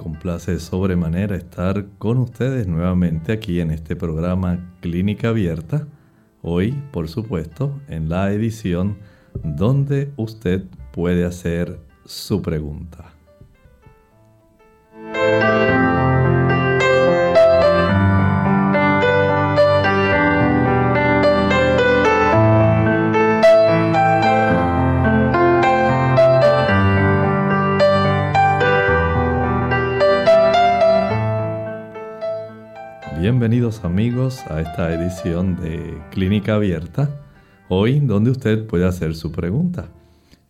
Complace sobremanera estar con ustedes nuevamente aquí en este programa Clínica Abierta. Hoy, por supuesto, en la edición donde usted puede hacer su pregunta. Bienvenidos amigos a esta edición de Clínica Abierta, hoy donde usted puede hacer su pregunta.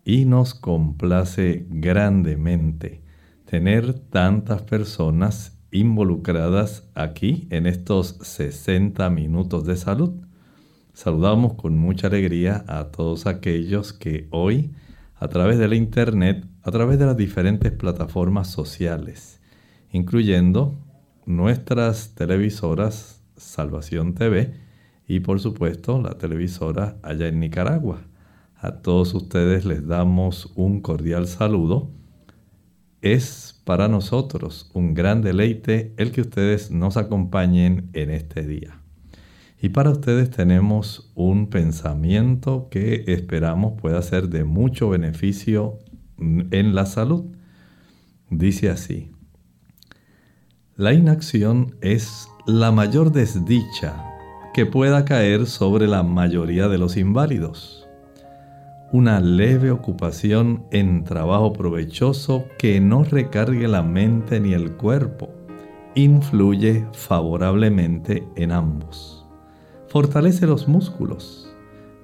Y nos complace grandemente tener tantas personas involucradas aquí en estos 60 minutos de salud. Saludamos con mucha alegría a todos aquellos que hoy, a través de la Internet, a través de las diferentes plataformas sociales, incluyendo nuestras televisoras Salvación TV y por supuesto la televisora allá en Nicaragua. A todos ustedes les damos un cordial saludo. Es para nosotros un gran deleite el que ustedes nos acompañen en este día. Y para ustedes tenemos un pensamiento que esperamos pueda ser de mucho beneficio en la salud. Dice así, la inacción es la mayor desdicha que pueda caer sobre la mayoría de los inválidos. Una leve ocupación en trabajo provechoso que no recargue la mente ni el cuerpo influye favorablemente en ambos. Fortalece los músculos,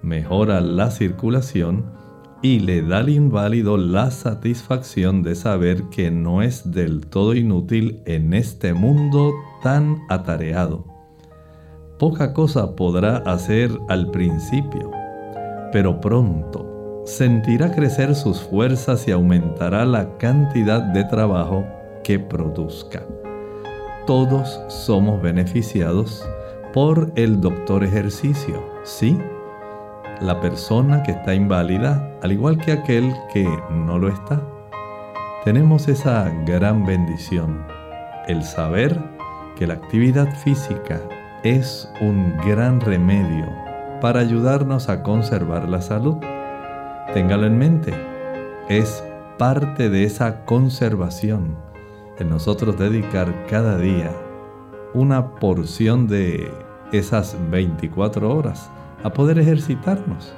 mejora la circulación y le da al inválido la satisfacción de saber que no es del todo inútil en este mundo tan atareado. Poca cosa podrá hacer al principio, pero pronto sentirá crecer sus fuerzas y aumentará la cantidad de trabajo que produzca. Todos somos beneficiados por el doctor ejercicio, ¿sí? La persona que está inválida, al igual que aquel que no lo está. Tenemos esa gran bendición, el saber que la actividad física es un gran remedio para ayudarnos a conservar la salud. Téngalo en mente, es parte de esa conservación en nosotros dedicar cada día una porción de esas 24 horas a poder ejercitarnos.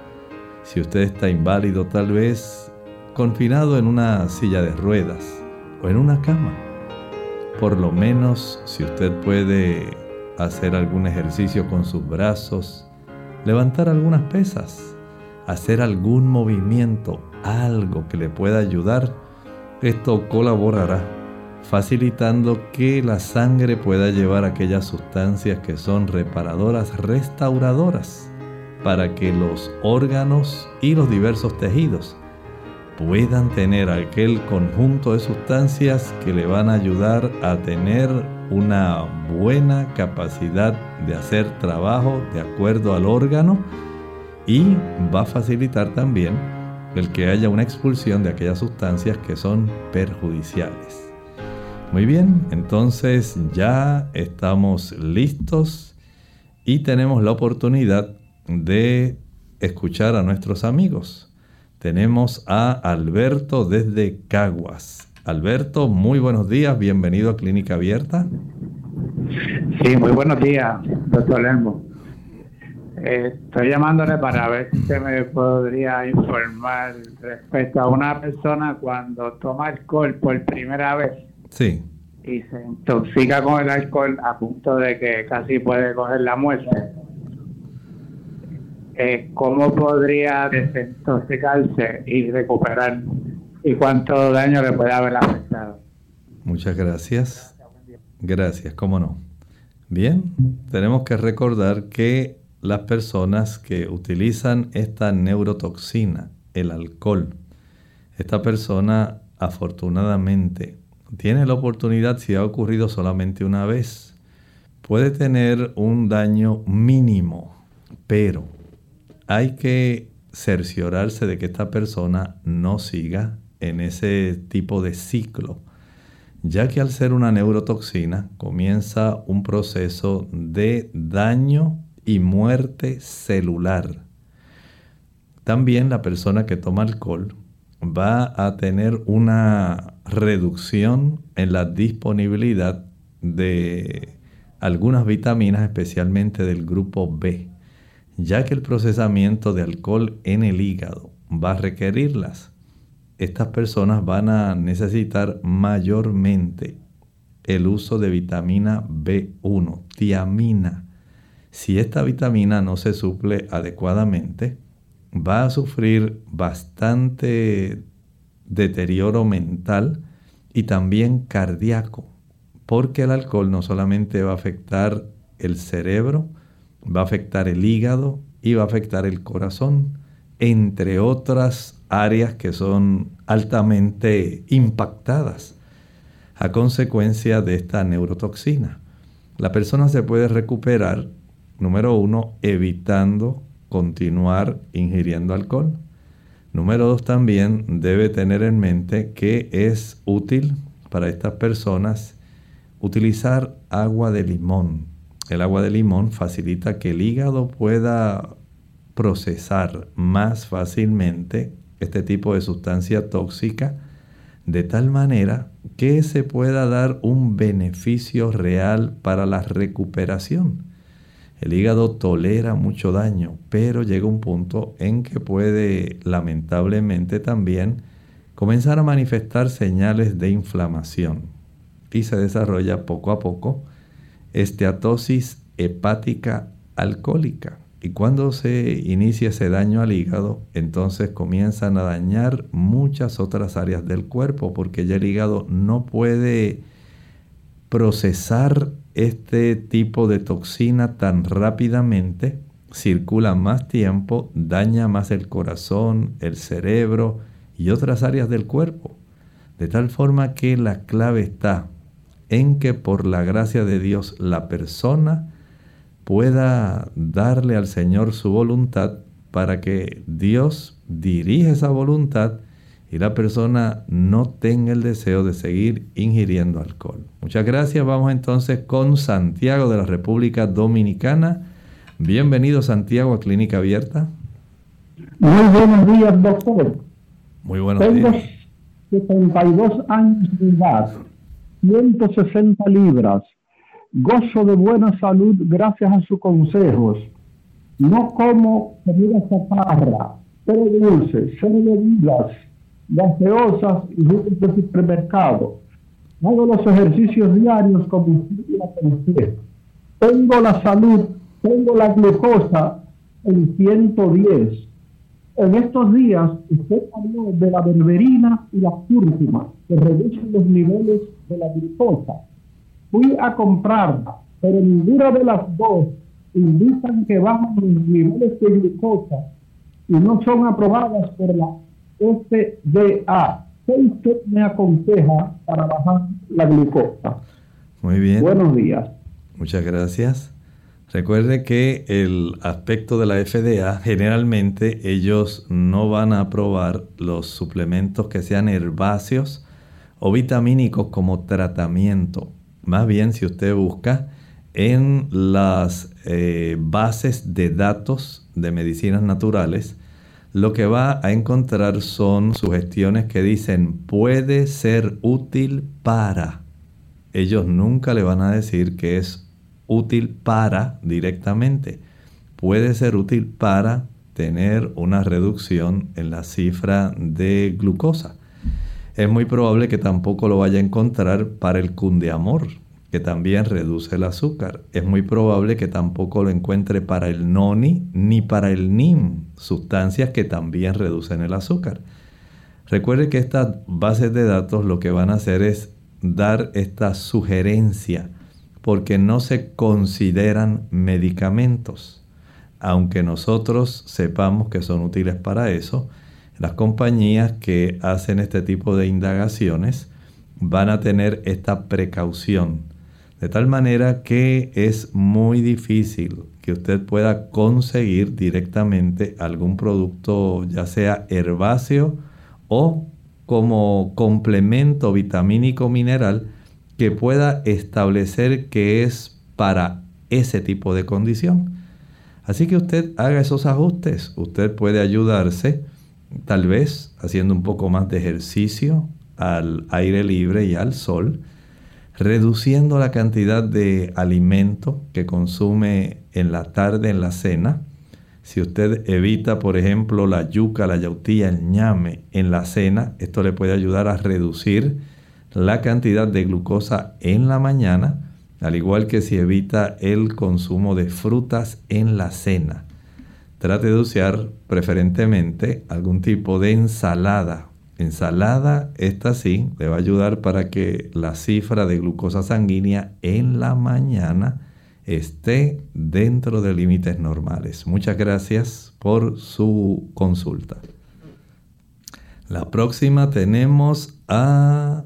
Si usted está inválido, tal vez confinado en una silla de ruedas o en una cama, por lo menos si usted puede hacer algún ejercicio con sus brazos, levantar algunas pesas, hacer algún movimiento, algo que le pueda ayudar, esto colaborará facilitando que la sangre pueda llevar aquellas sustancias que son reparadoras, restauradoras para que los órganos y los diversos tejidos puedan tener aquel conjunto de sustancias que le van a ayudar a tener una buena capacidad de hacer trabajo de acuerdo al órgano y va a facilitar también el que haya una expulsión de aquellas sustancias que son perjudiciales. Muy bien, entonces ya estamos listos y tenemos la oportunidad de escuchar a nuestros amigos. Tenemos a Alberto desde Caguas. Alberto, muy buenos días, bienvenido a Clínica Abierta. Sí, muy buenos días, doctor Lembo. estoy llamándole para ver si usted me podría informar respecto a una persona cuando toma alcohol por primera vez. Sí. Y se intoxica con el alcohol a punto de que casi puede coger la muerte. Eh, ¿Cómo podría desintoxicarse y recuperar? ¿Y cuánto daño le puede haber afectado? Muchas gracias. Gracias, cómo no. Bien, tenemos que recordar que las personas que utilizan esta neurotoxina, el alcohol, esta persona afortunadamente tiene la oportunidad, si ha ocurrido solamente una vez, puede tener un daño mínimo, pero hay que cerciorarse de que esta persona no siga en ese tipo de ciclo, ya que al ser una neurotoxina comienza un proceso de daño y muerte celular. También la persona que toma alcohol va a tener una reducción en la disponibilidad de algunas vitaminas, especialmente del grupo B, ya que el procesamiento de alcohol en el hígado va a requerirlas. Estas personas van a necesitar mayormente el uso de vitamina B1, tiamina, si esta vitamina no se suple adecuadamente, va a sufrir bastante deterioro mental y también cardíaco, porque el alcohol no solamente va a afectar el cerebro, va a afectar el hígado y va a afectar el corazón, entre otras áreas que son altamente impactadas a consecuencia de esta neurotoxina. La persona se puede recuperar Número uno, evitando continuar ingiriendo alcohol. Número dos, también debe tener en mente que es útil para estas personas utilizar agua de limón. El agua de limón facilita que el hígado pueda procesar más fácilmente este tipo de sustancia tóxica de tal manera que se pueda dar un beneficio real para la recuperación. El hígado tolera mucho daño, pero llega un punto en que puede lamentablemente también comenzar a manifestar señales de inflamación y se desarrolla poco a poco esteatosis hepática alcohólica. Y cuando se inicia ese daño al hígado, entonces comienzan a dañar muchas otras áreas del cuerpo porque ya el hígado no puede procesar este tipo de toxina tan rápidamente, circula más tiempo, daña más el corazón, el cerebro y otras áreas del cuerpo. De tal forma que la clave está en que por la gracia de Dios la persona pueda darle al Señor su voluntad para que Dios dirija esa voluntad y la persona no tenga el deseo de seguir ingiriendo alcohol. Muchas gracias. Vamos entonces con Santiago de la República Dominicana. Bienvenido Santiago a Clínica Abierta. Muy buenos días, doctor. Muy buenos Tengo días. 72 años de edad, 160 libras. Gozo de buena salud gracias a sus consejos. No como comida chaparra, pero dulce, cero bebidas gaseosas y jugos de supermercado. Hago los ejercicios diarios como la Tengo la salud, tengo la glucosa en 110. En estos días usted habló de la berberina y la cúrcuma que reducen los niveles de la glucosa. Fui a comprarla, pero ninguna de las dos indican que bajan los niveles de glucosa y no son aprobadas por la FDA. ¿Qué usted me aconseja para bajar la glucosa? Muy bien. Buenos días. Muchas gracias. Recuerde que el aspecto de la FDA, generalmente ellos no van a aprobar los suplementos que sean herbáceos o vitamínicos como tratamiento. Más bien, si usted busca en las eh, bases de datos de medicinas naturales, lo que va a encontrar son sugestiones que dicen puede ser útil para. Ellos nunca le van a decir que es útil para directamente. puede ser útil para tener una reducción en la cifra de glucosa. Es muy probable que tampoco lo vaya a encontrar para el cundeamor, que también reduce el azúcar. Es muy probable que tampoco lo encuentre para el noni ni para el nim, sustancias que también reducen el azúcar. Recuerde que estas bases de datos lo que van a hacer es dar esta sugerencia porque no se consideran medicamentos. Aunque nosotros sepamos que son útiles para eso, las compañías que hacen este tipo de indagaciones van a tener esta precaución de tal manera que es muy difícil que usted pueda conseguir directamente algún producto, ya sea herbáceo o como complemento vitamínico mineral, que pueda establecer que es para ese tipo de condición. Así que usted haga esos ajustes. Usted puede ayudarse, tal vez haciendo un poco más de ejercicio al aire libre y al sol reduciendo la cantidad de alimento que consume en la tarde, en la cena. Si usted evita, por ejemplo, la yuca, la yautía, el ñame en la cena, esto le puede ayudar a reducir la cantidad de glucosa en la mañana, al igual que si evita el consumo de frutas en la cena. Trate de usar preferentemente algún tipo de ensalada ensalada, esta sí, le va a ayudar para que la cifra de glucosa sanguínea en la mañana esté dentro de límites normales. Muchas gracias por su consulta. La próxima tenemos a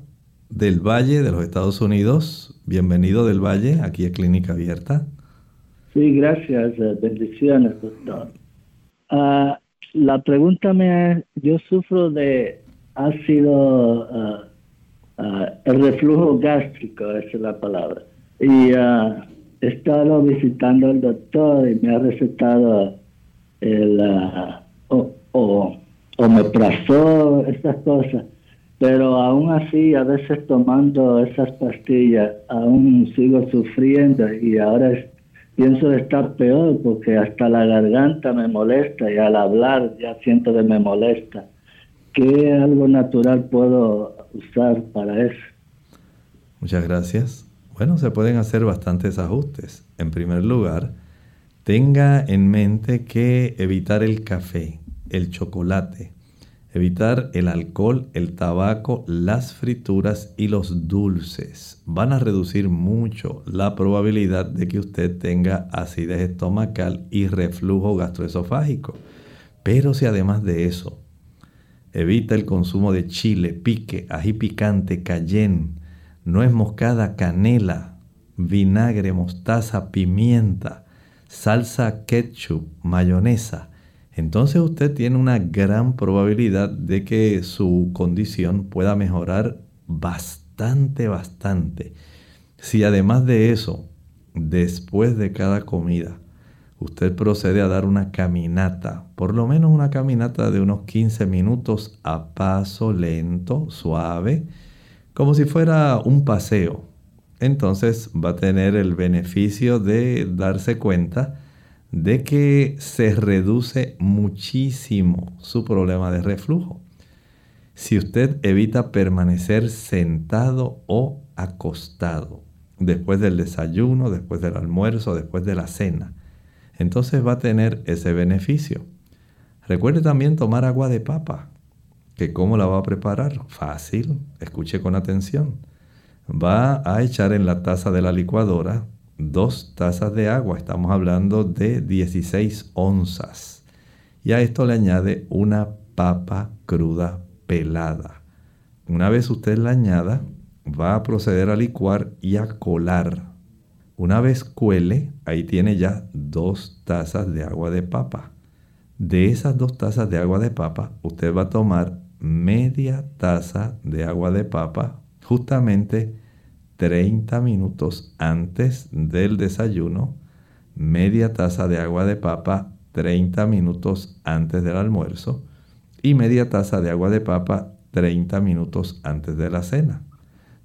Del Valle de los Estados Unidos. Bienvenido Del Valle, aquí es Clínica Abierta. Sí, gracias. Eh, bendiciones, doctor. Ah, la pregunta me es, yo sufro de ha sido ah, ah, el reflujo gástrico, esa es la palabra. Y uh, he estado visitando al doctor y me ha recetado el o, o, o estas cosas. Pero aún así, a veces tomando esas pastillas, aún sigo sufriendo y ahora pienso estar peor porque hasta la garganta me molesta y al hablar ya siento que me molesta. ¿Qué algo natural puedo usar para eso? Muchas gracias. Bueno, se pueden hacer bastantes ajustes. En primer lugar, tenga en mente que evitar el café, el chocolate, evitar el alcohol, el tabaco, las frituras y los dulces van a reducir mucho la probabilidad de que usted tenga acidez estomacal y reflujo gastroesofágico. Pero si además de eso Evita el consumo de chile, pique, ají picante, cayenne, nuez moscada, canela, vinagre, mostaza, pimienta, salsa ketchup, mayonesa. Entonces usted tiene una gran probabilidad de que su condición pueda mejorar bastante, bastante. Si además de eso, después de cada comida, usted procede a dar una caminata, por lo menos una caminata de unos 15 minutos a paso lento, suave, como si fuera un paseo. Entonces va a tener el beneficio de darse cuenta de que se reduce muchísimo su problema de reflujo. Si usted evita permanecer sentado o acostado después del desayuno, después del almuerzo, después de la cena, entonces va a tener ese beneficio. Recuerde también tomar agua de papa. ¿Que ¿Cómo la va a preparar? Fácil, escuche con atención. Va a echar en la taza de la licuadora dos tazas de agua, estamos hablando de 16 onzas. Y a esto le añade una papa cruda pelada. Una vez usted la añada, va a proceder a licuar y a colar una vez cuele, ahí tiene ya dos tazas de agua de papa. De esas dos tazas de agua de papa, usted va a tomar media taza de agua de papa justamente 30 minutos antes del desayuno, media taza de agua de papa 30 minutos antes del almuerzo y media taza de agua de papa 30 minutos antes de la cena.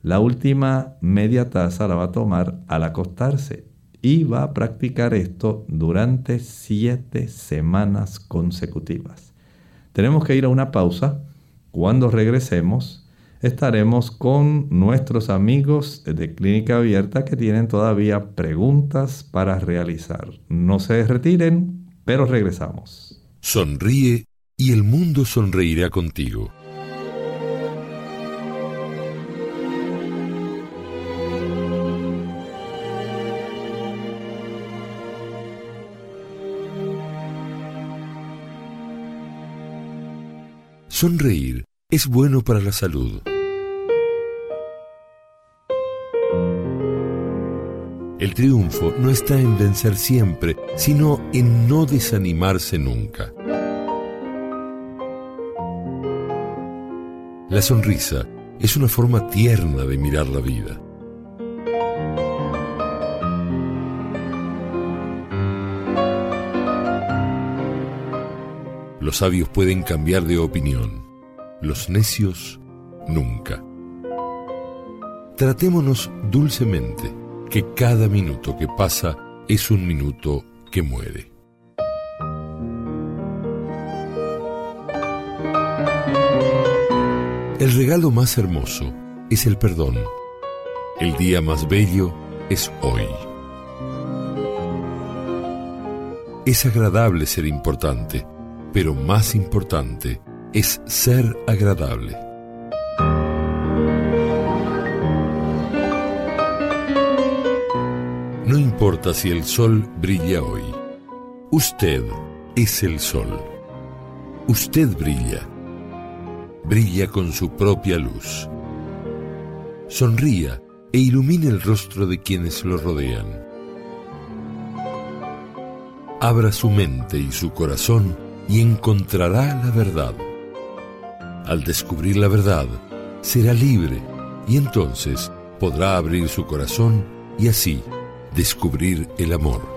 La última media taza la va a tomar al acostarse y va a practicar esto durante siete semanas consecutivas. Tenemos que ir a una pausa. Cuando regresemos, estaremos con nuestros amigos de Clínica Abierta que tienen todavía preguntas para realizar. No se retiren, pero regresamos. Sonríe y el mundo sonreirá contigo. Sonreír es bueno para la salud. El triunfo no está en vencer siempre, sino en no desanimarse nunca. La sonrisa es una forma tierna de mirar la vida. Los sabios pueden cambiar de opinión, los necios nunca. Tratémonos dulcemente, que cada minuto que pasa es un minuto que muere. El regalo más hermoso es el perdón. El día más bello es hoy. Es agradable ser importante pero más importante es ser agradable. No importa si el sol brilla hoy. Usted es el sol. Usted brilla. Brilla con su propia luz. Sonría e ilumine el rostro de quienes lo rodean. Abra su mente y su corazón y encontrará la verdad. Al descubrir la verdad, será libre y entonces podrá abrir su corazón y así descubrir el amor.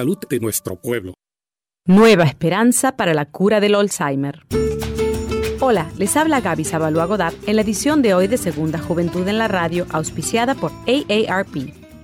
salud de nuestro pueblo. Nueva esperanza para la cura del Alzheimer. Hola, les habla Gaby Sabalua Godard en la edición de hoy de Segunda Juventud en la Radio, auspiciada por AARP.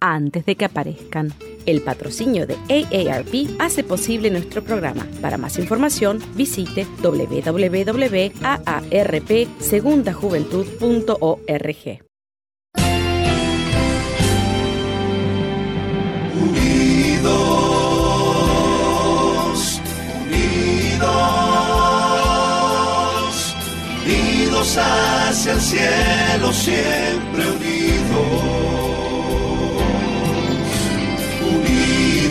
antes de que aparezcan. El patrocinio de AARP hace posible nuestro programa. Para más información, visite www.aarpsegundajuventud.org. Unidos, unidos, unidos hacia el cielo, siempre unidos.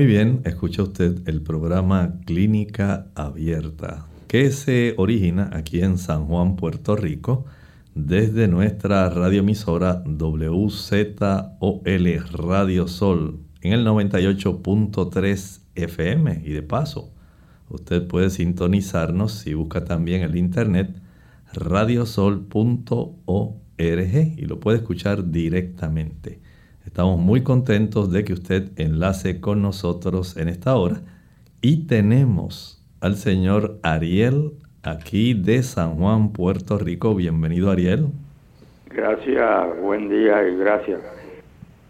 Muy bien, escucha usted el programa Clínica Abierta, que se origina aquí en San Juan, Puerto Rico, desde nuestra radioemisora WZOL Radio Sol en el 98.3 FM. Y de paso, usted puede sintonizarnos si busca también el internet radiosol.org y lo puede escuchar directamente. Estamos muy contentos de que usted enlace con nosotros en esta hora y tenemos al señor Ariel aquí de San Juan, Puerto Rico. Bienvenido Ariel. Gracias, buen día y gracias.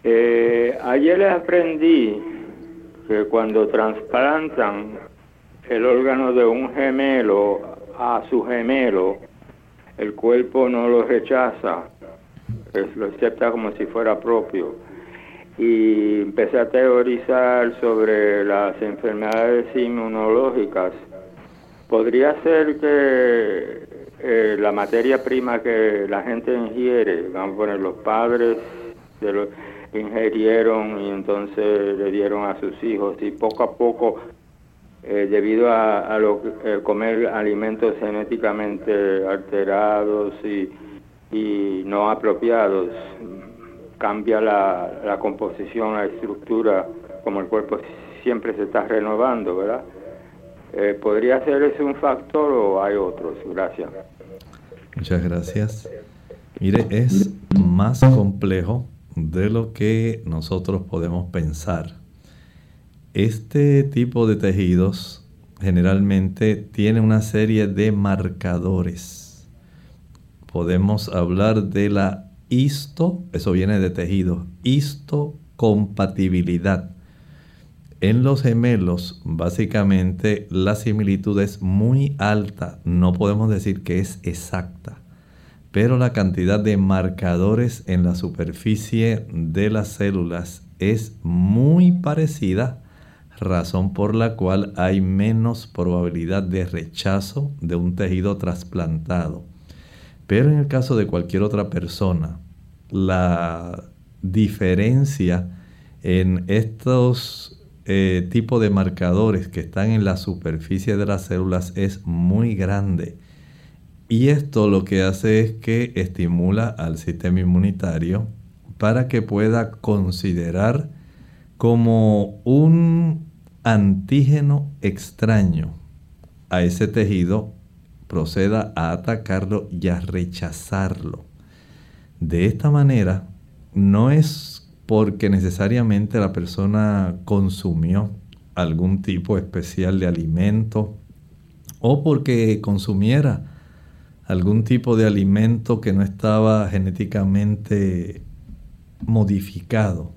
Eh, ayer aprendí que cuando trasplantan el órgano de un gemelo a su gemelo, el cuerpo no lo rechaza, lo acepta como si fuera propio y empecé a teorizar sobre las enfermedades inmunológicas. Podría ser que eh, la materia prima que la gente ingiere, vamos a poner los padres de los ingerieron y entonces le dieron a sus hijos y poco a poco eh, debido a, lo, eh, comer alimentos genéticamente alterados y, y no apropiados cambia la, composición, la estructura, como el cuerpo siempre se está renovando, ¿verdad? Eh, ¿Podría ser ese un factor o hay otros? Gracias. Muchas gracias. Mire, es más complejo de lo que nosotros podemos pensar. Este tipo de tejidos generalmente tiene una serie de marcadores. Podemos hablar de la histo, eso viene de tejido, histocompatibilidad. En los gemelos, básicamente, la similitud es muy alta. No podemos decir que es exacta. Pero la cantidad de marcadores en la superficie de las células es muy parecida, razón por la cual hay menos probabilidad de rechazo de un tejido trasplantado. Pero en el caso de cualquier otra persona, la diferencia en estos eh, tipos de marcadores que están en la superficie de las células es muy grande. Y esto lo que hace es que estimula al sistema inmunitario para que pueda considerar como un antígeno extraño a ese tejido proceda a atacarlo y a rechazarlo. De esta manera, no es porque necesariamente la persona consumió algún tipo especial de alimento o porque consumiera algún tipo de alimento que no estaba genéticamente modificado,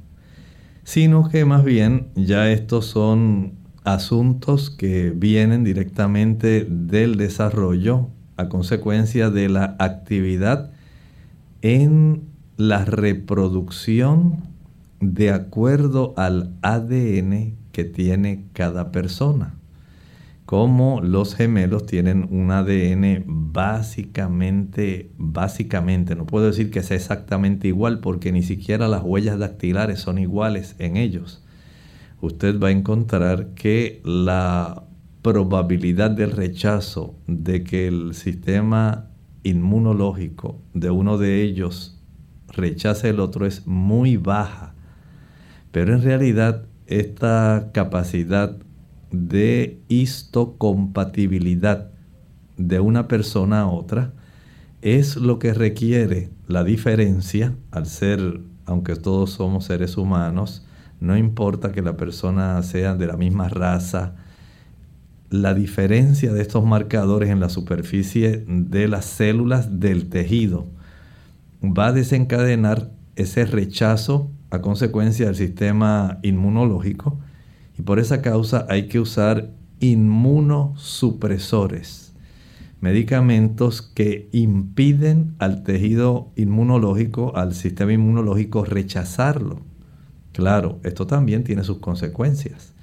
sino que más bien ya estos son asuntos que vienen directamente del desarrollo a consecuencia de la actividad en la reproducción de acuerdo al ADN que tiene cada persona. Como los gemelos tienen un ADN básicamente, básicamente, no puedo decir que sea exactamente igual porque ni siquiera las huellas dactilares son iguales en ellos usted va a encontrar que la probabilidad del rechazo de que el sistema inmunológico de uno de ellos rechace el otro es muy baja. Pero en realidad esta capacidad de histocompatibilidad de una persona a otra es lo que requiere la diferencia al ser, aunque todos somos seres humanos, no importa que la persona sea de la misma raza, la diferencia de estos marcadores en la superficie de las células del tejido va a desencadenar ese rechazo a consecuencia del sistema inmunológico Y por esa causa hay que usar inmunosupresores, medicamentos que impiden al tejido inmunológico, al sistema inmunológico rechazarlo. Claro, esto también tiene sus consecuencias,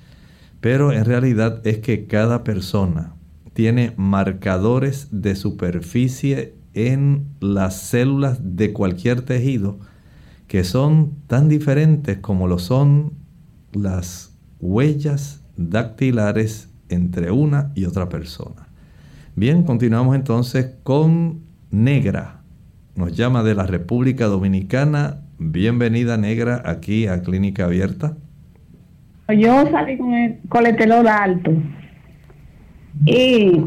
pero en realidad es que cada persona tiene marcadores de superficie en las células de cualquier tejido que son tan diferentes como lo son las huellas dactilares entre una y otra persona. Bien, continuamos entonces con Negra. Nos llama de la República Dominicana. Bienvenida Negra aquí a Clínica Abierta. Yo salí con el colesterol alto y,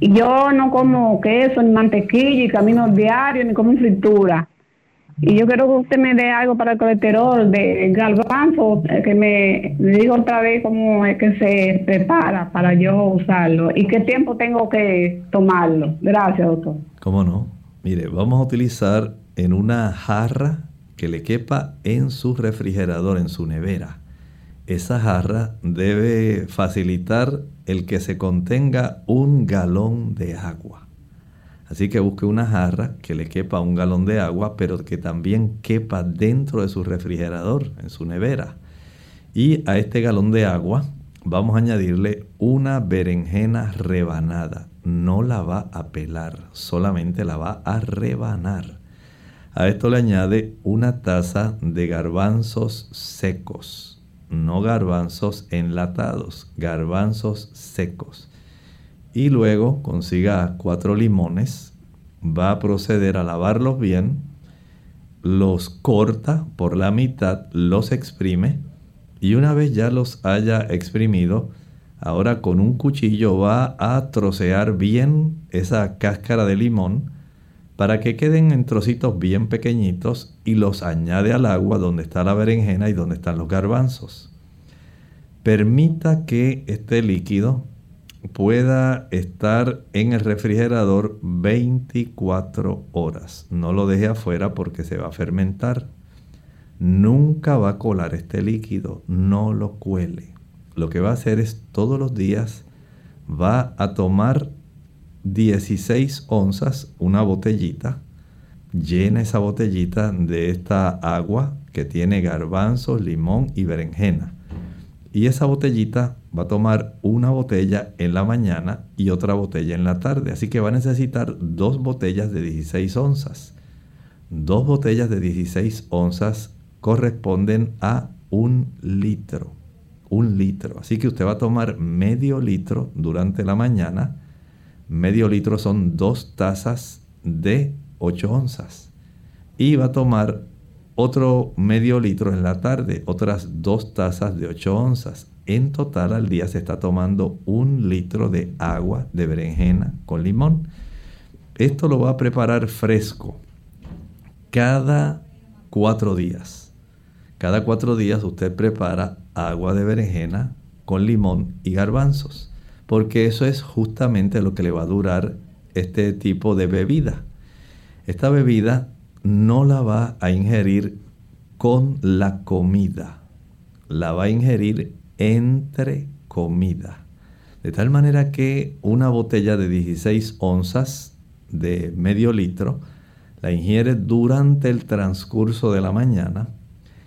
yo no como queso ni mantequilla y camino diario ni como fritura. Y yo quiero que usted me dé algo para el colesterol de galvanzo, eh, que me, me diga otra vez cómo es que se prepara para yo usarlo y qué tiempo tengo que tomarlo. Gracias, doctor. ¿Cómo no? Mire, vamos a utilizar en una jarra que le quepa en su refrigerador, en su nevera. Esa jarra debe facilitar el que se contenga un galón de agua. Así que busque una jarra que le quepa un galón de agua, pero que también quepa dentro de su refrigerador, en su nevera. Y a este galón de agua vamos a añadirle una berenjena rebanada. No la va a pelar, solamente la va a rebanar. A esto le añade una taza de garbanzos secos, no garbanzos enlatados, garbanzos secos. Y luego consiga cuatro limones, va a proceder a lavarlos bien, los corta por la mitad, los exprime y una vez ya los haya exprimido, ahora con un cuchillo va a trocear bien esa cáscara de limón para que queden en trocitos bien pequeñitos y los añade al agua donde está la berenjena y donde están los garbanzos. Permita que este líquido pueda estar en el refrigerador 24 horas. No lo deje afuera porque se va a fermentar. Nunca va a colar este líquido, no lo cuele. Lo que va a hacer es todos los días va a tomar 16 onzas, una botellita, llena esa botellita de esta agua que tiene garbanzos, limón y berenjena. Y esa botellita va a tomar una botella en la mañana y otra botella en la tarde. Así que va a necesitar dos botellas de 16 onzas. Dos botellas de 16 onzas corresponden a un litro. Un litro. Así que usted va a tomar medio litro durante la mañana. Medio litro son dos tazas de 8 onzas. Y va a tomar otro medio litro en la tarde, otras dos tazas de 8 onzas. En total al día se está tomando un litro de agua de berenjena con limón. Esto lo va a preparar fresco cada cuatro días. Cada cuatro días usted prepara agua de berenjena con limón y garbanzos, porque eso es justamente lo que le va a durar este tipo de bebida. Esta bebida no la va a ingerir con la comida, la va a ingerir entre comida. De tal manera que una botella de 16 onzas de medio litro la ingiere durante el transcurso de la mañana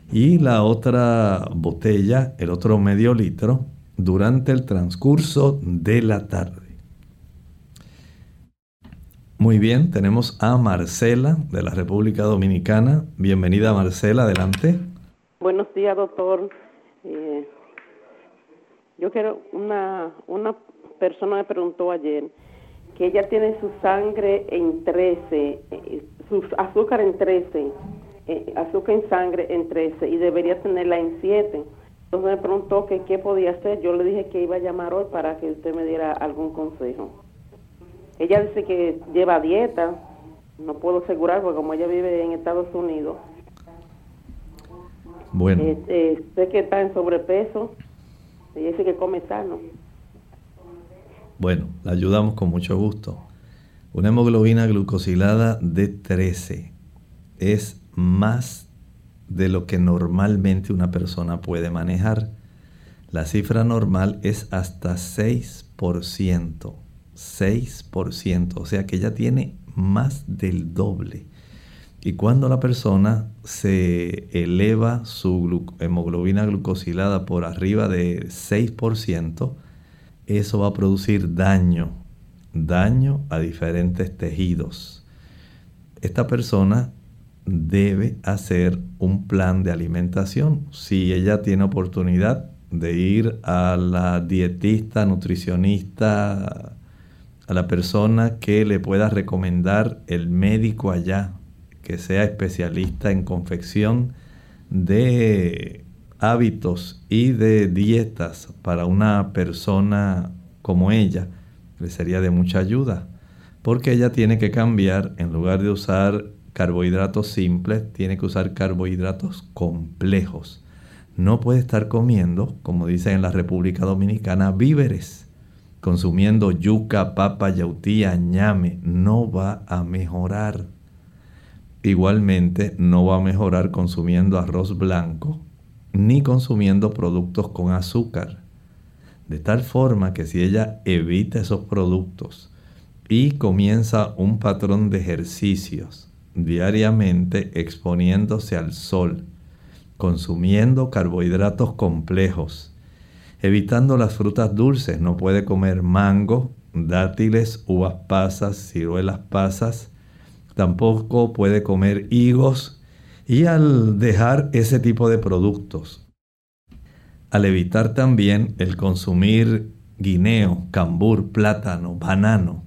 y la otra botella, el otro medio litro, durante el transcurso de la tarde. Muy bien, tenemos a Marcela de la República Dominicana. Bienvenida Marcela, adelante. Buenos días, doctor. Eh, yo quiero, una, una persona me preguntó ayer que ella tiene su sangre en 13, eh, su azúcar en 13, eh, azúcar en sangre en 13 y debería tenerla en 7. Entonces me preguntó que qué podía hacer. Yo le dije que iba a llamar hoy para que usted me diera algún consejo. Ella dice que lleva dieta, no puedo asegurar porque como ella vive en Estados Unidos, bueno. Eh, eh, sé que está en sobrepeso, ella dice que come sano. Bueno, la ayudamos con mucho gusto. Una hemoglobina glucosilada de 13 es más de lo que normalmente una persona puede manejar. La cifra normal es hasta 6%. 6%, o sea que ella tiene más del doble. Y cuando la persona se eleva su hemoglobina glucosilada por arriba de 6%, eso va a producir daño, daño a diferentes tejidos. Esta persona debe hacer un plan de alimentación. Si ella tiene oportunidad de ir a la dietista, nutricionista, a la persona que le pueda recomendar el médico allá, que sea especialista en confección de hábitos y de dietas para una persona como ella, le sería de mucha ayuda, porque ella tiene que cambiar, en lugar de usar carbohidratos simples, tiene que usar carbohidratos complejos. No puede estar comiendo, como dicen en la República Dominicana, víveres consumiendo yuca, papa, yautía, ñame, no va a mejorar. Igualmente, no va a mejorar consumiendo arroz blanco ni consumiendo productos con azúcar. De tal forma que si ella evita esos productos y comienza un patrón de ejercicios diariamente exponiéndose al sol, consumiendo carbohidratos complejos, evitando las frutas dulces. No puede comer mango, dátiles, uvas pasas, ciruelas pasas. Tampoco puede comer higos. Y al dejar ese tipo de productos, al evitar también el consumir guineo, cambur, plátano, banano,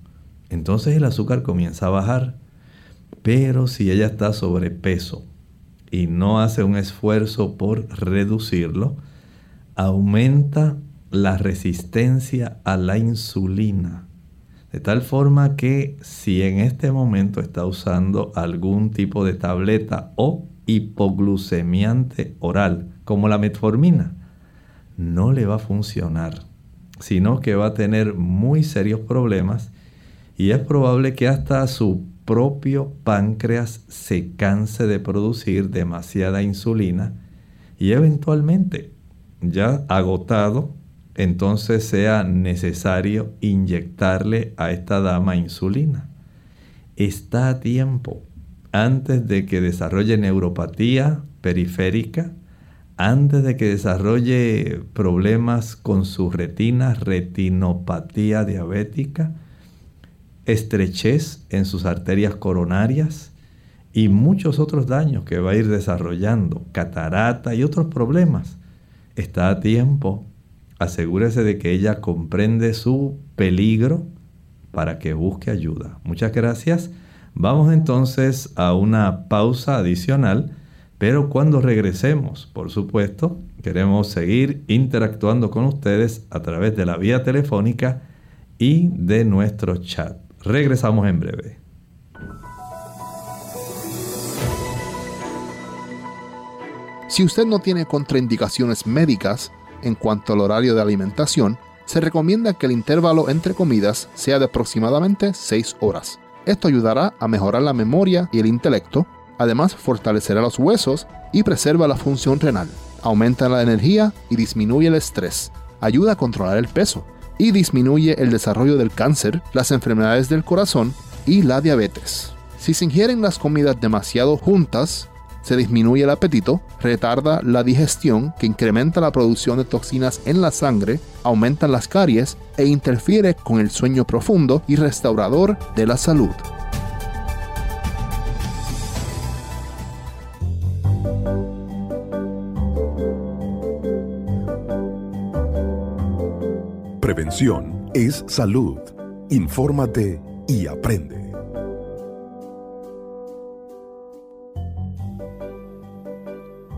entonces el azúcar comienza a bajar. Pero si ella está sobrepeso y no hace un esfuerzo por reducirlo, aumenta la resistencia a la insulina. De tal forma que si en este momento está usando algún tipo de tableta o hipoglucemiante oral, como la metformina, no le va a funcionar, sino que va a tener muy serios problemas y es probable que hasta su propio páncreas se canse de producir demasiada insulina y eventualmente ya agotado, entonces sea necesario inyectarle a esta dama insulina. Está a tiempo, antes de que desarrolle neuropatía periférica, antes de que desarrolle problemas con su retina, retinopatía diabética, estrechez en sus arterias coronarias y muchos otros daños que va a ir desarrollando, catarata y otros problemas está a tiempo. Asegúrese de que ella comprende su peligro para que busque ayuda. Muchas gracias. Vamos entonces a una pausa adicional, pero cuando regresemos, por supuesto, queremos seguir interactuando con ustedes a través de la vía telefónica y de nuestro chat. Regresamos en breve. Si usted no tiene contraindicaciones médicas en cuanto al horario de alimentación, se recomienda que el intervalo entre comidas sea de aproximadamente 6 horas. Esto ayudará a mejorar la memoria y el intelecto, además fortalecerá los huesos y preserva la función renal, aumenta la energía y disminuye el estrés, ayuda a controlar el peso y disminuye el desarrollo del cáncer, las enfermedades del corazón y la diabetes. Si se ingieren las comidas demasiado juntas, se disminuye el apetito, retarda la digestión que incrementa la producción de toxinas en la sangre, aumenta las caries e interfiere con el sueño profundo y restaurador de la salud. Prevención es salud. Infórmate y aprende.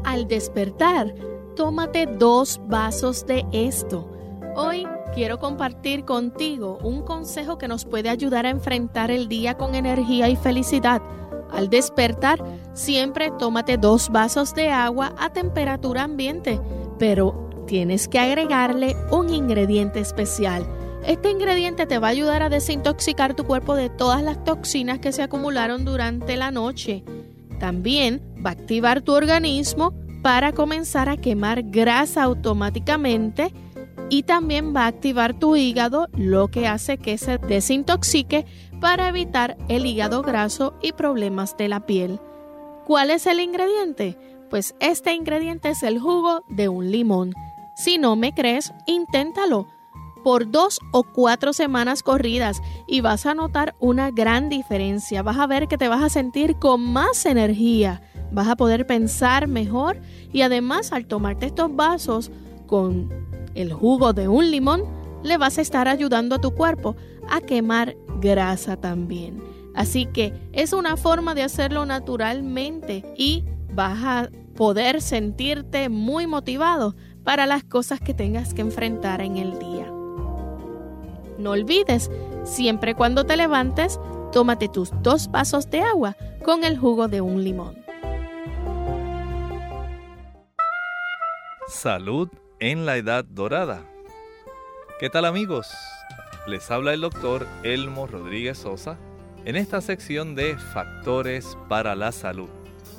al despertar, tómate dos vasos de esto. Hoy quiero compartir contigo un consejo que nos puede ayudar a enfrentar el día con energía y felicidad. Al despertar, siempre tómate dos vasos de agua a temperatura ambiente, pero tienes que agregarle un ingrediente especial. Este ingrediente te va a ayudar a desintoxicar tu cuerpo de todas las toxinas que se acumularon durante la noche. También va a activar tu organismo para comenzar a quemar grasa automáticamente y también va a activar tu hígado, lo que hace que se desintoxique para evitar el hígado graso y problemas de la piel. ¿Cuál es el ingrediente? Pues este ingrediente es el jugo de un limón. Si no me crees, inténtalo por dos o cuatro semanas corridas y vas a notar una gran diferencia. Vas a ver que te vas a sentir con más energía, vas a poder pensar mejor y además al tomarte estos vasos con el jugo de un limón, le vas a estar ayudando a tu cuerpo a quemar grasa también. Así que es una forma de hacerlo naturalmente y vas a poder sentirte muy motivado para las cosas que tengas que enfrentar en el día. No olvides, siempre cuando te levantes, tómate tus dos vasos de agua con el jugo de un limón. Salud en la Edad Dorada. ¿Qué tal amigos? Les habla el doctor Elmo Rodríguez Sosa en esta sección de Factores para la Salud,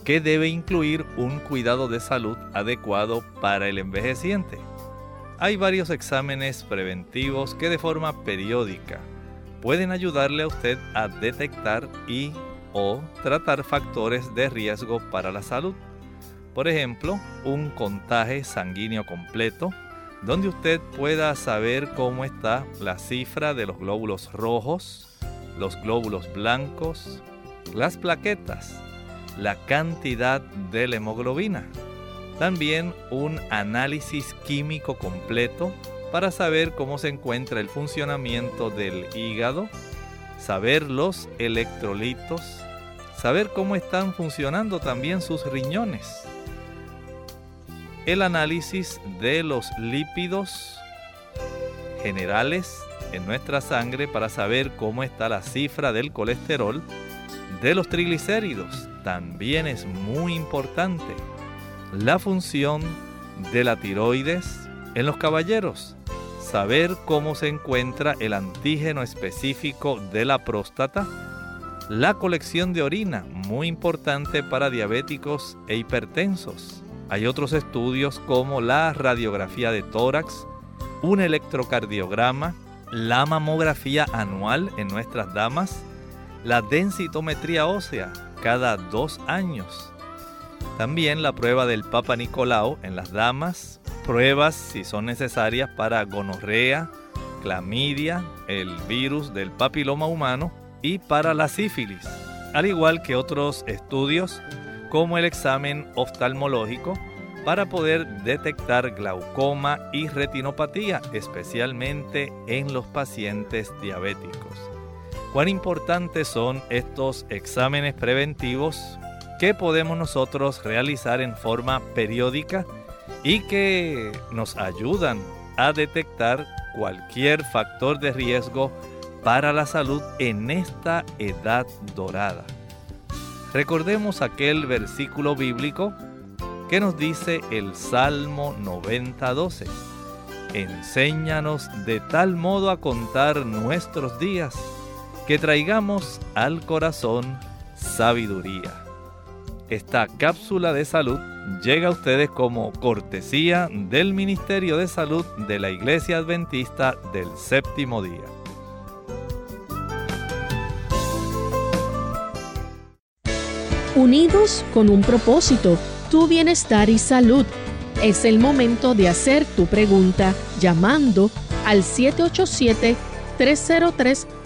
que debe incluir un cuidado de salud adecuado para el envejeciente. Hay varios exámenes preventivos que de forma periódica pueden ayudarle a usted a detectar y o tratar factores de riesgo para la salud. Por ejemplo, un contaje sanguíneo completo, donde usted pueda saber cómo está la cifra de los glóbulos rojos, los glóbulos blancos, las plaquetas, la cantidad de la hemoglobina. También un análisis químico completo para saber cómo se encuentra el funcionamiento del hígado, saber los electrolitos, saber cómo están funcionando también sus riñones el análisis de los lípidos generales en nuestra sangre para saber cómo está la cifra del colesterol, de los triglicéridos, también es muy importante. La función de la tiroides en los caballeros, saber cómo se encuentra el antígeno específico de la próstata, la colección de orina, muy importante para diabéticos e hipertensos hay otros estudios como la radiografía de tórax, un electrocardiograma, la mamografía anual en nuestras damas, la densitometría ósea cada dos años. También la prueba del Papa Nicolau en las damas, pruebas si son necesarias para gonorrea, clamidia, el virus del papiloma humano y para la sífilis, al igual que otros estudios como el examen oftalmológico para poder detectar glaucoma y retinopatía, especialmente en los pacientes diabéticos. Cuán importantes son estos exámenes preventivos que podemos nosotros realizar en forma periódica y que nos ayudan a detectar cualquier factor de riesgo para la salud en esta edad dorada. Recordemos aquel versículo bíblico que nos dice el Salmo 90:12. Enséñanos de tal modo a contar nuestros días que traigamos al corazón sabiduría. Esta cápsula de salud llega a ustedes como cortesía del Ministerio de Salud de la Iglesia Adventista del Séptimo Día. unidos con un propósito, tu bienestar y salud. Es el momento de hacer tu pregunta llamando al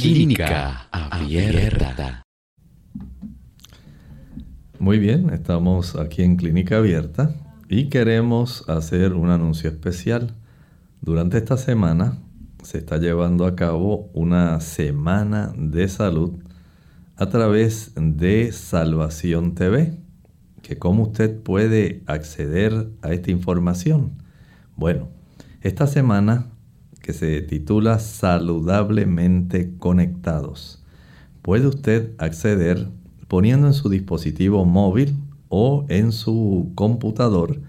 Clínica Abierta. Muy bien, estamos aquí en Clínica Abierta y queremos hacer un anuncio especial. Durante esta semana se está llevando a cabo una semana de salud a través de Salvación TV. que cómo usted puede acceder a esta información. Bueno, esta semana que se titula Saludablemente Conectados, puede usted acceder poniendo en su dispositivo móvil o en su computador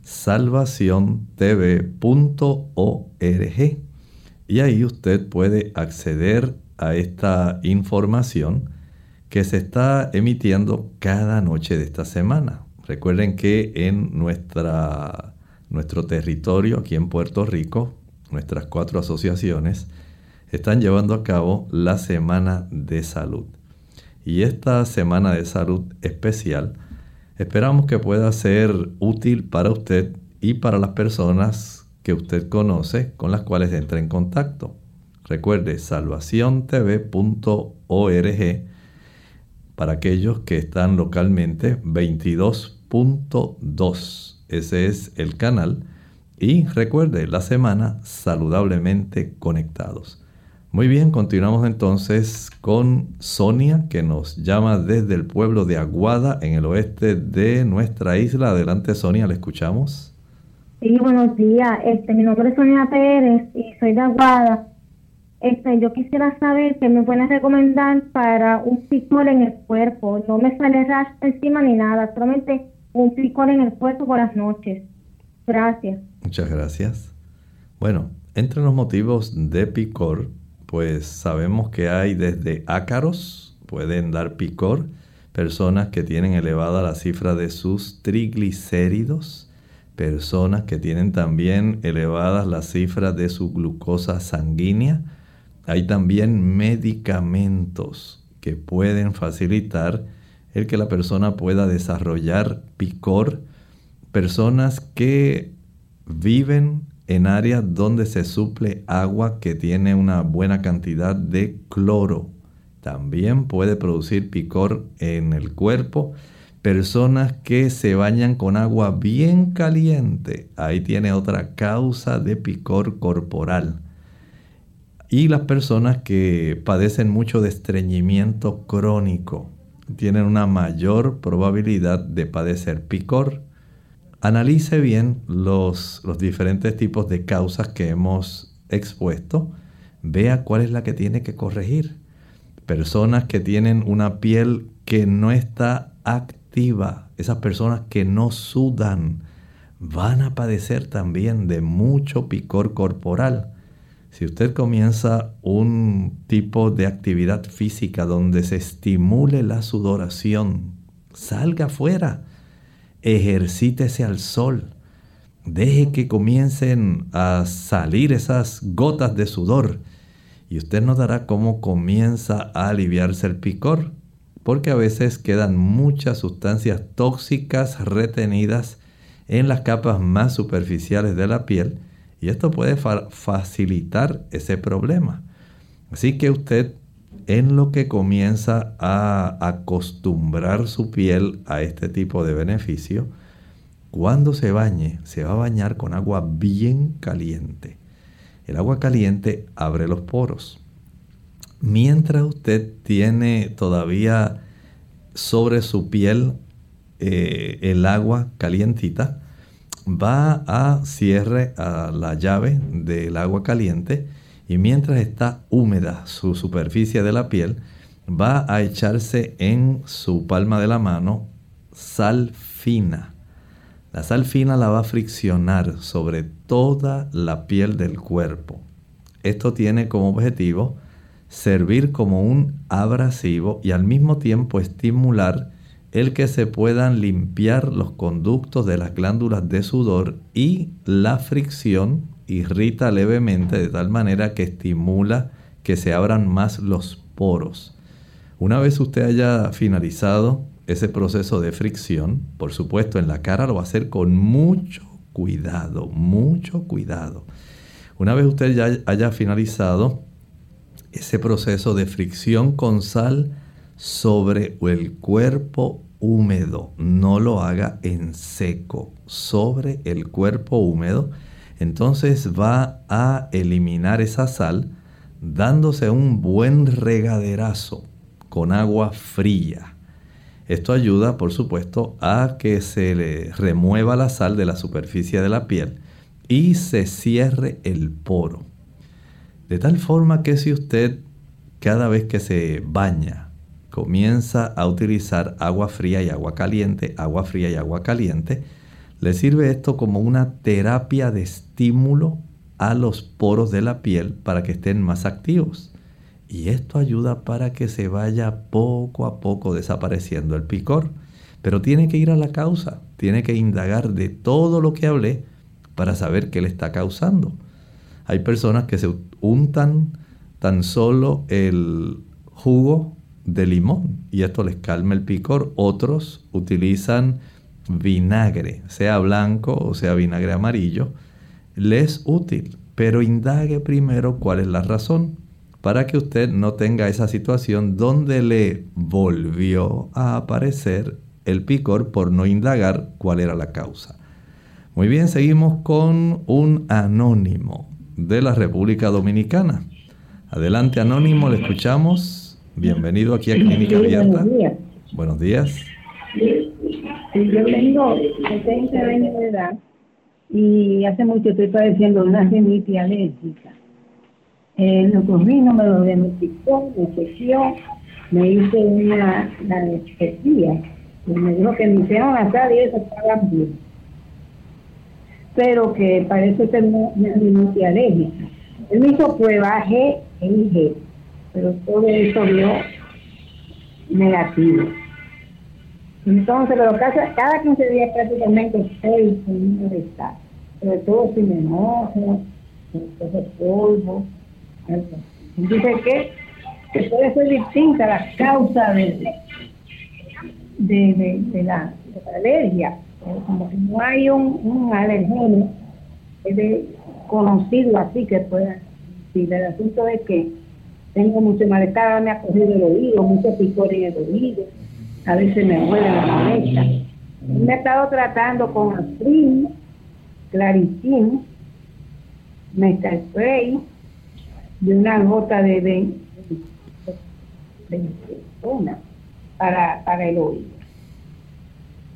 salvaciontv.org y ahí usted puede acceder a esta información que se está emitiendo cada noche de esta semana. Recuerden que en nuestra, nuestro territorio, aquí en Puerto Rico, nuestras cuatro asociaciones están llevando a cabo la Semana de Salud. Y esta Semana de Salud especial esperamos que pueda ser útil para usted y para las personas que usted conoce con las cuales entra en contacto. Recuerde salvaciontv.org para aquellos que están localmente 22.2. Ese es el canal. Y recuerde la semana saludablemente conectados. Muy bien, continuamos entonces con Sonia que nos llama desde el pueblo de Aguada en el oeste de nuestra isla. Adelante Sonia, le escuchamos. Sí, buenos días. Este, mi nombre es Sonia Pérez y soy de Aguada. Este, yo quisiera saber qué me pueden recomendar para un picor en el cuerpo. No me sale rash encima ni nada, solamente un picor en el cuerpo por las noches. Gracias. Muchas gracias. Bueno, entre los motivos de picor, pues sabemos que hay desde ácaros, pueden dar picor, personas que tienen elevada la cifra de sus triglicéridos, personas que tienen también elevadas las cifras de su glucosa sanguínea, hay también medicamentos que pueden facilitar el que la persona pueda desarrollar picor. Personas que viven en áreas donde se suple agua que tiene una buena cantidad de cloro. También puede producir picor en el cuerpo. Personas que se bañan con agua bien caliente. Ahí tiene otra causa de picor corporal y las personas que padecen mucho de estreñimiento crónico tienen una mayor probabilidad de padecer picor. Analice bien los, los diferentes tipos de causas que hemos expuesto. Vea cuál es la que tiene que corregir. Personas que tienen una piel que no está activa, esas personas que no sudan, van a padecer también de mucho picor corporal. Si usted comienza un tipo de actividad física donde se estimule la sudoración, salga afuera, ejercítese al sol, deje que comiencen a salir esas gotas de sudor y usted notará cómo comienza a aliviarse el picor, porque a veces quedan muchas sustancias tóxicas retenidas en las capas más superficiales de la piel y esto puede facilitar ese problema. Así que usted en lo que comienza a acostumbrar su piel a este tipo de beneficio, cuando se bañe, se va a bañar con agua bien caliente. El agua caliente abre los poros. Mientras usted tiene todavía sobre su piel eh, el agua calientita, va a cierre a la llave del agua caliente y mientras está húmeda su superficie de la piel, va a echarse en su palma de la mano sal fina. La sal fina la va a friccionar sobre toda la piel del cuerpo. Esto tiene como objetivo servir como un abrasivo y al mismo tiempo estimular el que se puedan limpiar los conductos de las glándulas de sudor y la fricción irrita levemente de tal manera que estimula que se abran más los poros. Una vez usted haya finalizado ese proceso de fricción, por supuesto en la cara lo va a hacer con mucho cuidado, mucho cuidado. Una vez usted ya haya finalizado ese proceso de fricción con sal, sobre el cuerpo húmedo, no lo haga en seco, sobre el cuerpo húmedo, entonces va a eliminar esa sal dándose un buen regaderazo con agua fría. Esto ayuda, por supuesto, a que se le remueva la sal de la superficie de la piel y se cierre el poro. De tal forma que si usted cada vez que se baña comienza a utilizar agua fría y agua caliente, agua fría y agua caliente, le sirve esto como una terapia de estímulo a los poros de la piel para que estén más activos. Y esto ayuda para que se vaya poco a poco desapareciendo el picor. Pero tiene que ir a la causa, tiene que indagar de todo lo que hablé para saber qué le está causando. Hay personas que se untan tan solo el jugo de limón y esto les calma el picor. Otros utilizan vinagre, sea blanco o sea vinagre amarillo. Les útil, pero indague primero cuál es la razón para que usted no tenga esa situación donde le volvió a aparecer el picor por no indagar cuál era la causa. Muy bien, seguimos con un anónimo de la República Dominicana. Adelante, anónimo, le escuchamos. Bienvenido aquí a Clínica Abierta. Buenos días. Buenos días. Yo tengo 70 años de edad y hace mucho estoy padeciendo una rinitis alérgica. El otorrino me lo diagnosticó, me chequeó, me hice una anestesia y me dijo que me hicieron nasal y eso estaba bien. Pero que parece no una rinitis alérgica. Él me hizo prueba G e G, pero todo eso dio negativo. Entonces, pero cada, cada 15 días prácticamente con un malestar, sobre todo si me enojo, entonces polvo. algo. Dice que, que puede ser distinta la causa de, de, de, la, alergia, como que no hay un, un alergeno conocido así que pueda si el asunto es que tengo mucho malestar, me ha cogido el oído, mucho picor en el oído, a veces me duele la cabeza. Me he estado tratando con aspirin, claritin, spray de una gota de, de, de, para, para el oído.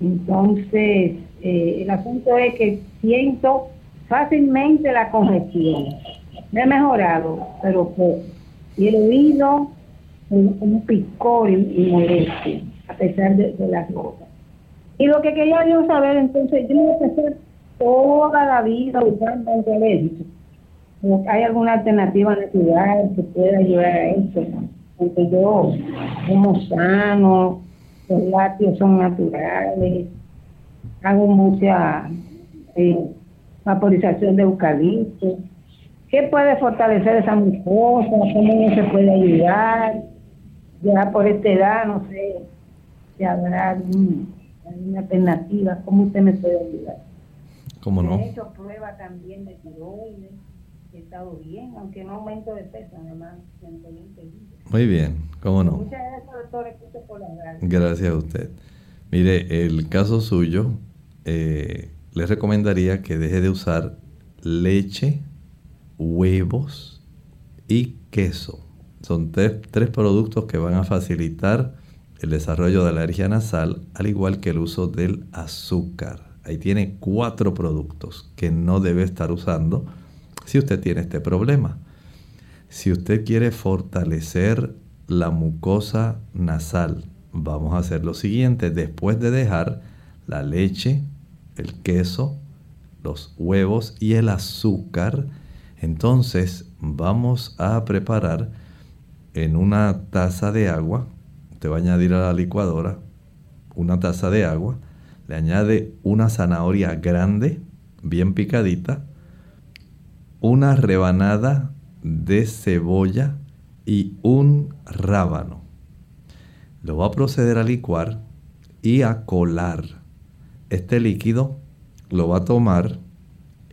Entonces, eh, el asunto es que siento fácilmente la congestión. Me ha mejorado, pero poco. Y el oído, un, picor y molestia, a pesar de, las gotas. Y lo que quería yo saber, entonces, yo tengo que hacer toda la vida usando antialérgicos. ¿Hay alguna alternativa natural que pueda ayudar a eso? Porque yo como sano, los lácteos son naturales, hago mucha eh, vaporización de eucalipto. ¿Qué puede fortalecer esa mucosa? ¿Cómo se puede ayudar? Ya por esta edad, no sé si habrá algún- alguna alternativa. ¿Cómo usted me puede ayudar? ¿Cómo no? He hecho pruebas también de tiroides, he estado bien, aunque no aumento de peso, además, 120 libras. Muy bien, ¿cómo no? Muchas gracias, doctor, por la radio. Gracias a usted. Mire, el caso suyo, eh, le recomendaría que deje de usar leche, huevos y queso. Son tres, tres productos que van a facilitar el desarrollo de la alergia nasal, al igual que el uso del azúcar. Ahí tiene cuatro productos que no debe estar usando si usted tiene este problema. Si usted quiere fortalecer la mucosa nasal, vamos a hacer lo siguiente. Después de dejar la leche, el queso, los huevos y el azúcar, entonces vamos a preparar en una taza de agua, usted va a añadir a la licuadora una taza de agua, le añade una zanahoria grande, bien picadita, una rebanada de cebolla y un rábano. Lo va a proceder a licuar y a colar. Este líquido lo va a tomar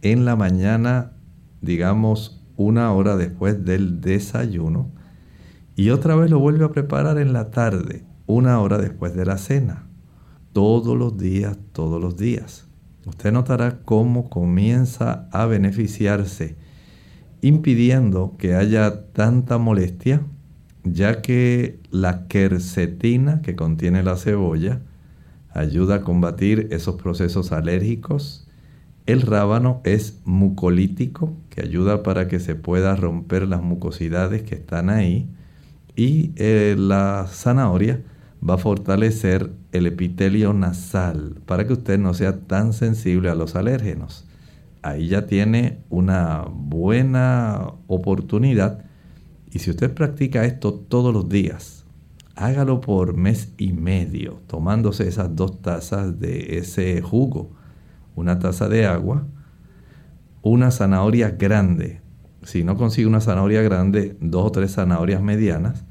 en la mañana, digamos una hora después del desayuno, y otra vez lo vuelve a preparar en la tarde, una hora después de la cena. Todos los días, todos los días. Usted notará cómo comienza a beneficiarse, impidiendo que haya tanta molestia ya que la quercetina que contiene la cebolla ayuda a combatir esos procesos alérgicos. El rábano es mucolítico, que ayuda para que se pueda romper las mucosidades que están ahí. Y eh, la zanahoria va a fortalecer el epitelio nasal para que usted no sea tan sensible a los alérgenos. Ahí ya tiene una buena oportunidad. Y si usted practica esto todos los días, hágalo por mes y medio, tomándose esas dos tazas de ese jugo. Una taza de agua, una zanahoria grande. Si no consigue una zanahoria grande, dos o tres zanahorias medianas,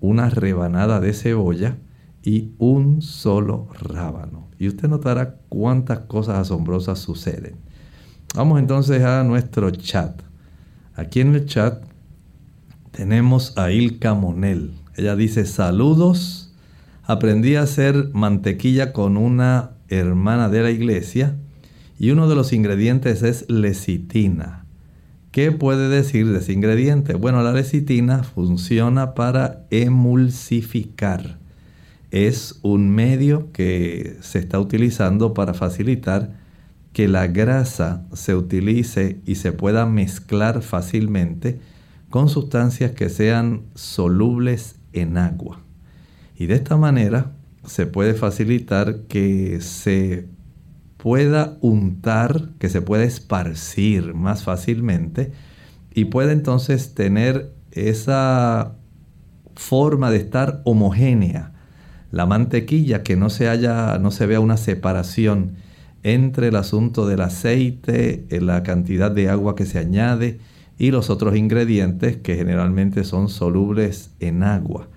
una rebanada de cebolla, y un solo rábano. Y usted notará cuántas cosas asombrosas suceden. Vamos entonces a nuestro chat. Aquí en el chat tenemos a Ilka Monel. Ella dice saludos. Aprendí a hacer mantequilla con una hermana de la iglesia y uno de los ingredientes es lecitina. ¿Qué puede decir de ese ingrediente? Bueno, la lecitina funciona para emulsificar es un medio que se está utilizando para facilitar que la grasa se utilice y se pueda mezclar fácilmente con sustancias que sean solubles en agua. Y de esta manera se puede facilitar que se pueda untar, que se pueda esparcir más fácilmente y puede entonces tener esa forma de estar homogénea la mantequilla, que no se haya, no se vea una separación entre el asunto del aceite, eh, la cantidad de agua que se añade y los otros ingredientes que generalmente son solubles en agua.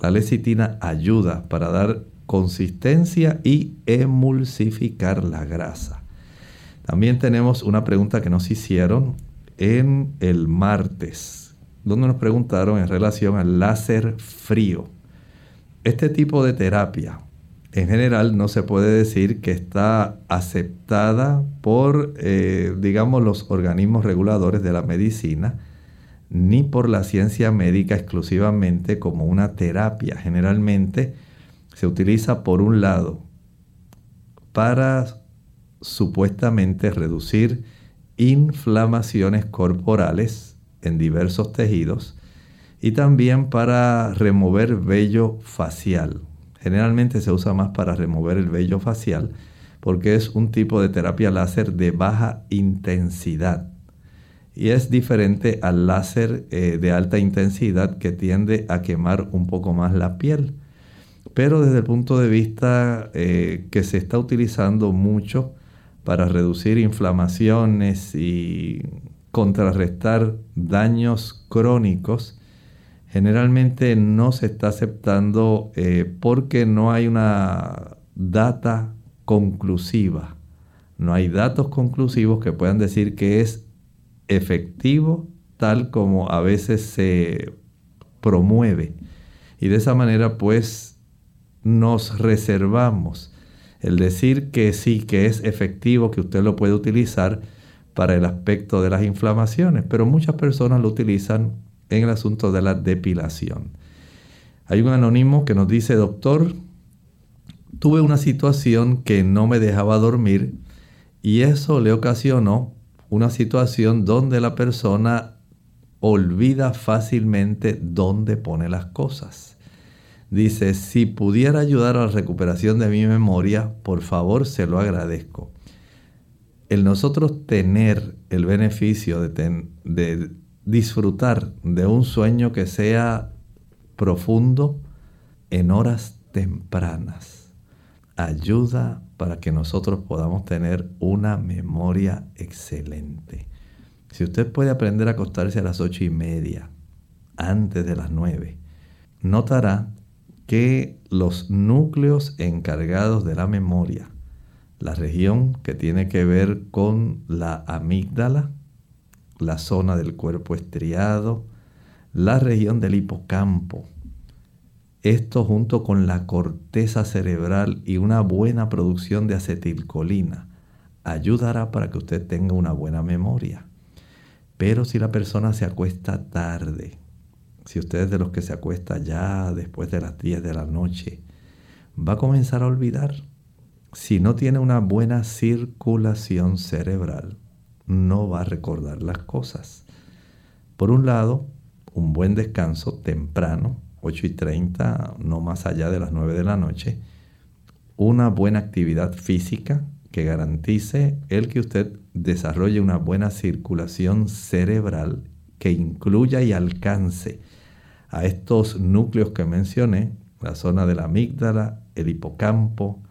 La lecitina ayuda para dar consistencia y emulsificar la grasa. También tenemos una pregunta que nos hicieron en el martes, donde nos preguntaron en relación al láser frío. Este tipo de terapia en general no se puede decir que está aceptada por, eh, digamos, los organismos reguladores de la medicina, ni por la ciencia médica exclusivamente como una terapia. Generalmente se utiliza por un lado para supuestamente reducir inflamaciones corporales en diversos tejidos y también para remover vello facial. Generalmente se usa más para remover el vello facial porque es un tipo de terapia láser de baja intensidad y es diferente al láser eh, de alta intensidad que tiende a quemar un poco más la piel. Pero desde el punto de vista eh, que se está utilizando mucho para reducir inflamaciones y contrarrestar daños crónicos, generalmente no se está aceptando eh, porque no hay una data conclusiva. No hay datos conclusivos que puedan decir que es efectivo tal como a veces se promueve. Y de esa manera pues nos reservamos el decir que sí, que es efectivo, que usted lo puede utilizar para el aspecto de las inflamaciones, pero muchas personas lo utilizan en el asunto de la depilación. Hay un anónimo que nos dice, doctor, tuve una situación que no me dejaba dormir y eso le ocasionó una situación donde la persona olvida fácilmente dónde pone las cosas. Dice, si pudiera ayudar a la recuperación de mi memoria, por favor se lo agradezco. El nosotros tener el beneficio de, de disfrutar de un sueño que sea profundo en horas tempranas. Ayuda para que nosotros podamos tener una memoria excelente. Si usted puede aprender a acostarse a las ocho y media, antes de las nueve, notará que los núcleos encargados de la memoria, la región que tiene que ver con la amígdala, la zona del cuerpo estriado, la región del hipocampo. Esto junto con la corteza cerebral y una buena producción de acetilcolina ayudará para que usted tenga una buena memoria. Pero si la persona se acuesta tarde, si usted es de los que se acuesta ya después de las 10 de la noche, va a comenzar a olvidar. Si no tiene una buena circulación cerebral, no va a recordar las cosas. Por un lado, un buen descanso temprano, 8 y 30, no más allá de las 9 de la noche. Una buena actividad física que garantice el que usted desarrolle una buena circulación cerebral que incluya y alcance a estos núcleos que mencioné, la zona de la amígdala, el hipocampo,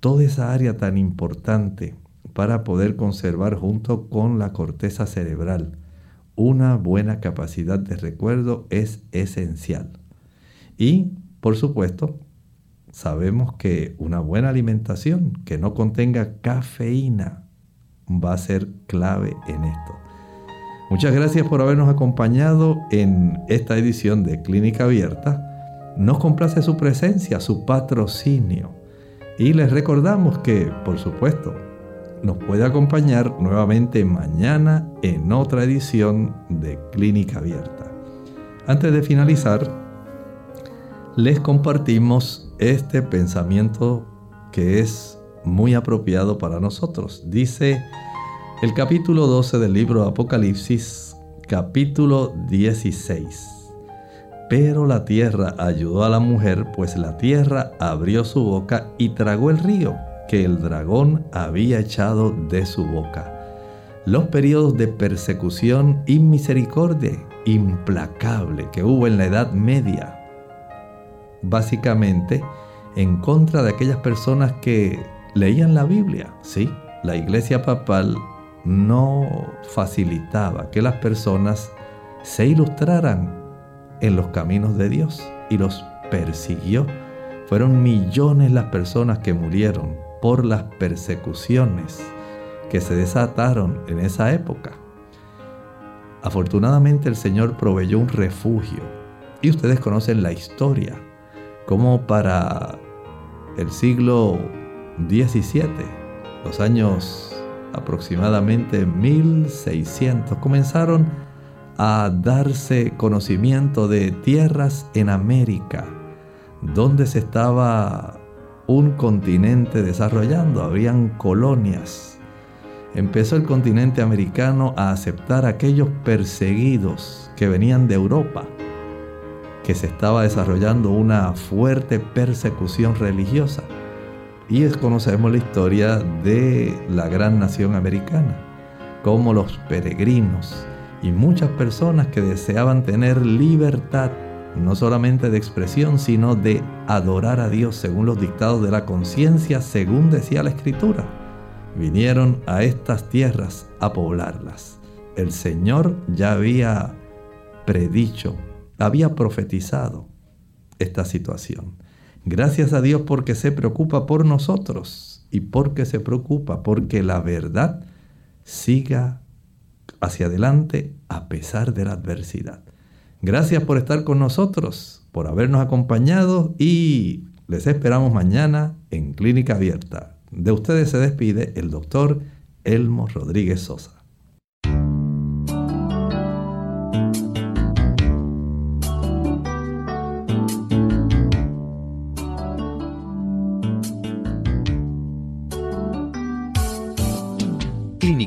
toda esa área tan importante para poder conservar junto con la corteza cerebral una buena capacidad de recuerdo es esencial. Y, por supuesto, sabemos que una buena alimentación que no contenga cafeína va a ser clave en esto. Muchas gracias por habernos acompañado en esta edición de Clínica Abierta. Nos complace su presencia, su patrocinio. Y les recordamos que, por supuesto, nos puede acompañar nuevamente mañana en otra edición de Clínica Abierta. Antes de finalizar, les compartimos este pensamiento que es muy apropiado para nosotros. Dice el capítulo 12 del libro Apocalipsis, capítulo 16. Pero la tierra ayudó a la mujer, pues la tierra abrió su boca y tragó el río que el dragón había echado de su boca. Los periodos de persecución y misericordia implacable que hubo en la Edad Media. Básicamente, en contra de aquellas personas que leían la Biblia. Sí, la iglesia papal no facilitaba que las personas se ilustraran en los caminos de Dios y los persiguió. Fueron millones las personas que murieron por las persecuciones que se desataron en esa época. Afortunadamente el Señor proveyó un refugio y ustedes conocen la historia, como para el siglo XVII, los años aproximadamente 1600, comenzaron a darse conocimiento de tierras en América, donde se estaba un continente desarrollando, habían colonias. Empezó el continente americano a aceptar a aquellos perseguidos que venían de Europa, que se estaba desarrollando una fuerte persecución religiosa y conocemos la historia de la gran nación americana, como los peregrinos y muchas personas que deseaban tener libertad, no solamente de expresión, sino de adorar a Dios según los dictados de la conciencia, según decía la Escritura. Vinieron a estas tierras a poblarlas. El Señor ya había predicho, había profetizado esta situación. Gracias a Dios porque se preocupa por nosotros y porque se preocupa porque la verdad siga hacia adelante a pesar de la adversidad. Gracias por estar con nosotros, por habernos acompañado y les esperamos mañana en Clínica Abierta. De ustedes se despide el doctor Elmo Rodríguez Sosa.